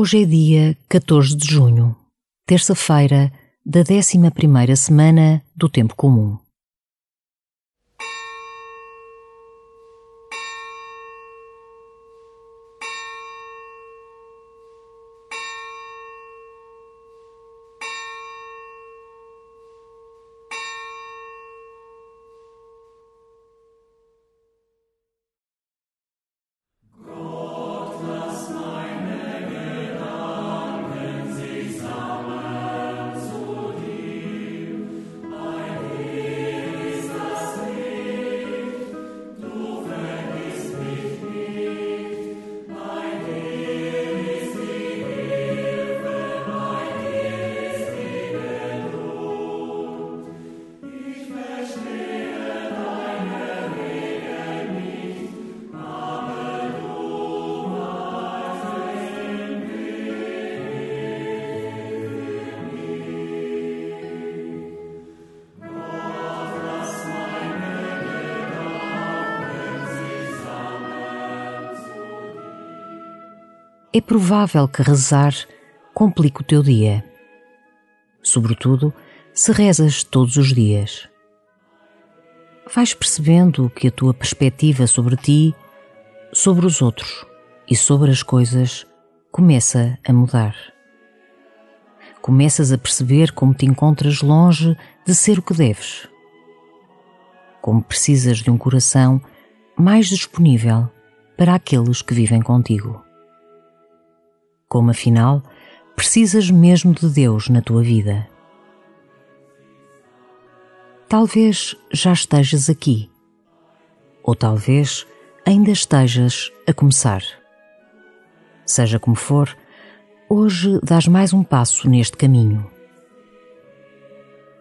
Hoje é dia 14 de junho, terça-feira da 11 primeira semana do Tempo Comum. É provável que rezar complique o teu dia. Sobretudo se rezas todos os dias. Vais percebendo que a tua perspectiva sobre ti, sobre os outros e sobre as coisas começa a mudar. Começas a perceber como te encontras longe de ser o que deves. Como precisas de um coração mais disponível para aqueles que vivem contigo como afinal precisas mesmo de Deus na tua vida. Talvez já estejas aqui, ou talvez ainda estejas a começar. Seja como for, hoje dás mais um passo neste caminho.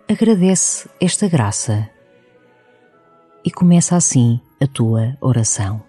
Agradece esta graça e começa assim a tua oração.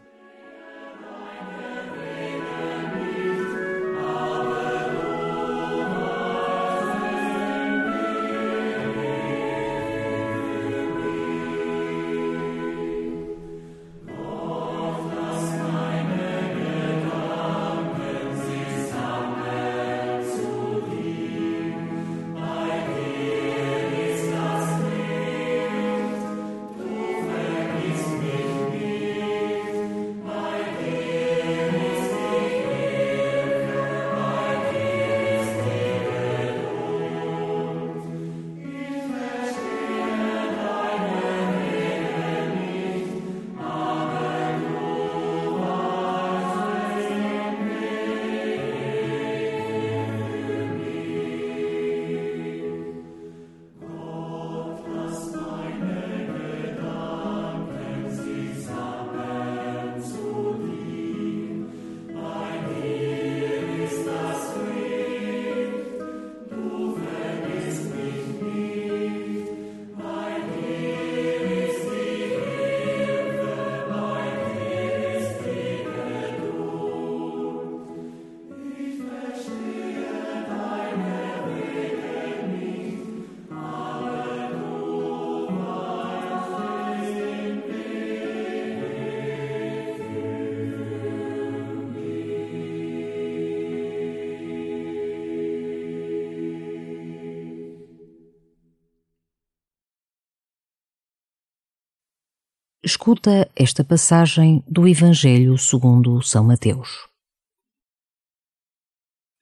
Escuta esta passagem do Evangelho segundo São Mateus.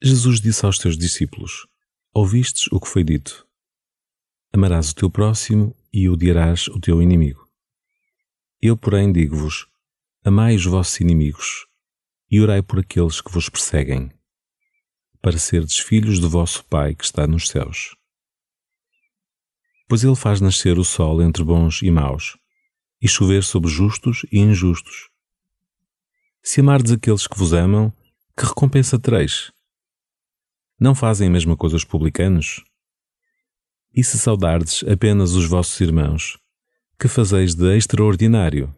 Jesus disse aos teus discípulos: Ouvistes o que foi dito: Amarás o teu próximo e odiarás o teu inimigo. Eu, porém, digo-vos: Amai os vossos inimigos e orai por aqueles que vos perseguem, para serdes filhos do vosso Pai que está nos céus. Pois ele faz nascer o sol entre bons e maus e chover sobre justos e injustos. Se amardes aqueles que vos amam, que recompensa tereis? Não fazem a mesma coisa os publicanos? E se saudardes apenas os vossos irmãos, que fazeis de extraordinário?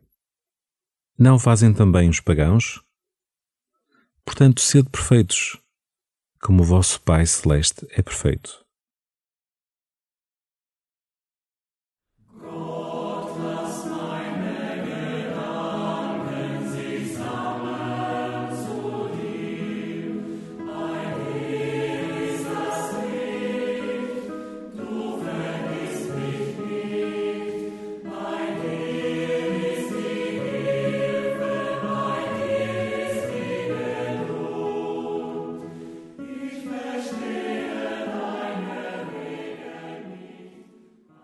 Não fazem também os pagãos? Portanto, sede perfeitos, como o vosso Pai Celeste é perfeito.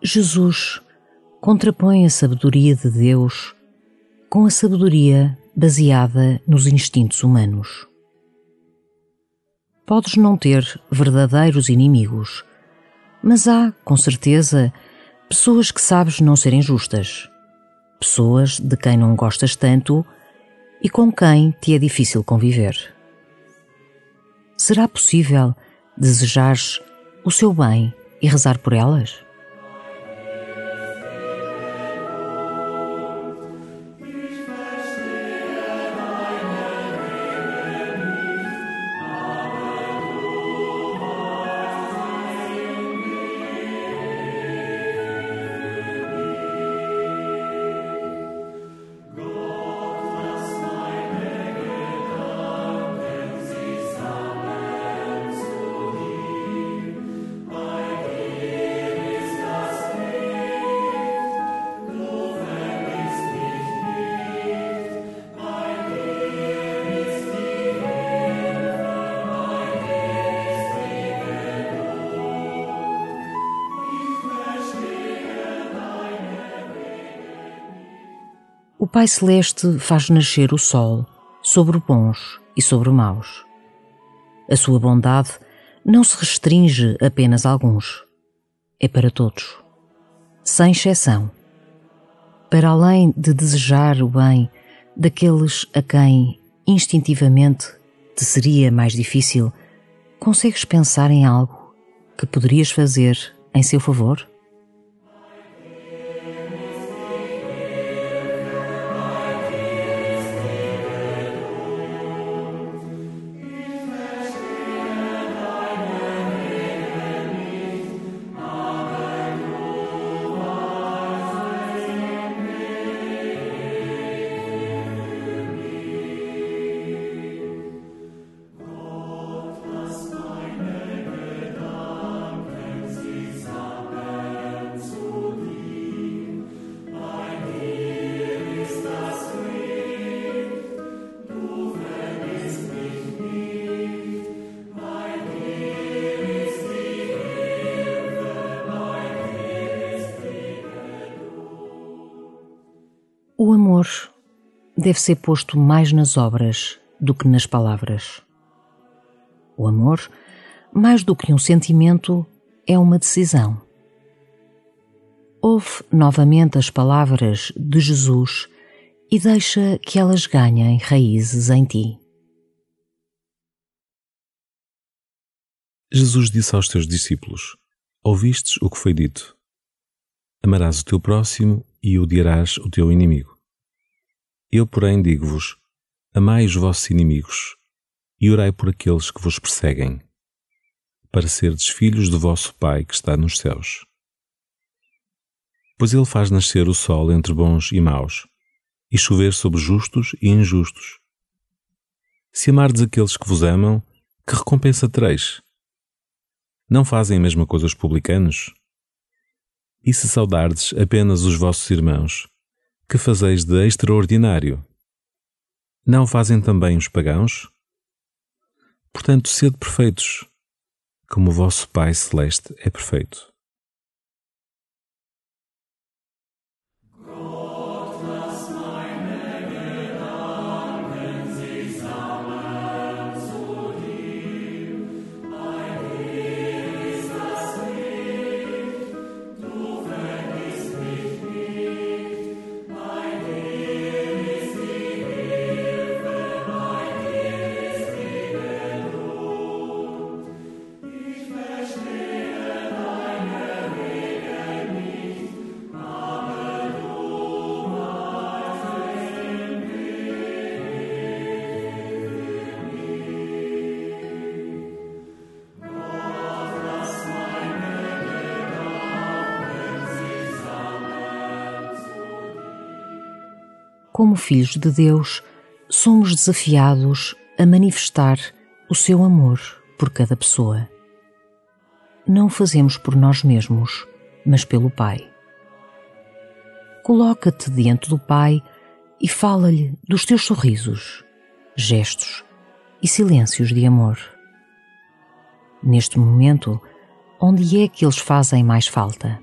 Jesus contrapõe a sabedoria de Deus com a sabedoria baseada nos instintos humanos. Podes não ter verdadeiros inimigos, mas há, com certeza, pessoas que sabes não serem justas, pessoas de quem não gostas tanto e com quem te é difícil conviver. Será possível desejares o seu bem e rezar por elas? Pai Celeste faz nascer o sol sobre bons e sobre maus. A sua bondade não se restringe apenas a alguns, é para todos, sem exceção. Para além de desejar o bem daqueles a quem instintivamente te seria mais difícil, consegues pensar em algo que poderias fazer em seu favor? O amor deve ser posto mais nas obras do que nas palavras. O amor, mais do que um sentimento, é uma decisão. Ouve novamente as palavras de Jesus e deixa que elas ganhem raízes em ti. Jesus disse aos teus discípulos: Ouvistes o que foi dito: Amarás o teu próximo e odiarás o teu inimigo. Eu, porém, digo-vos: amai os vossos inimigos e orai por aqueles que vos perseguem, para serdes filhos do vosso Pai que está nos céus. Pois ele faz nascer o sol entre bons e maus, e chover sobre justos e injustos. Se amardes aqueles que vos amam, que recompensa tereis? Não fazem a mesma coisa os publicanos? E se saudardes apenas os vossos irmãos, que fazeis de extraordinário? Não fazem também os pagãos? Portanto, sede perfeitos, como o vosso Pai Celeste é perfeito. Como filhos de Deus, somos desafiados a manifestar o seu amor por cada pessoa. Não fazemos por nós mesmos, mas pelo Pai. Coloca-te diante do Pai e fala-lhe dos teus sorrisos, gestos e silêncios de amor. Neste momento, onde é que eles fazem mais falta?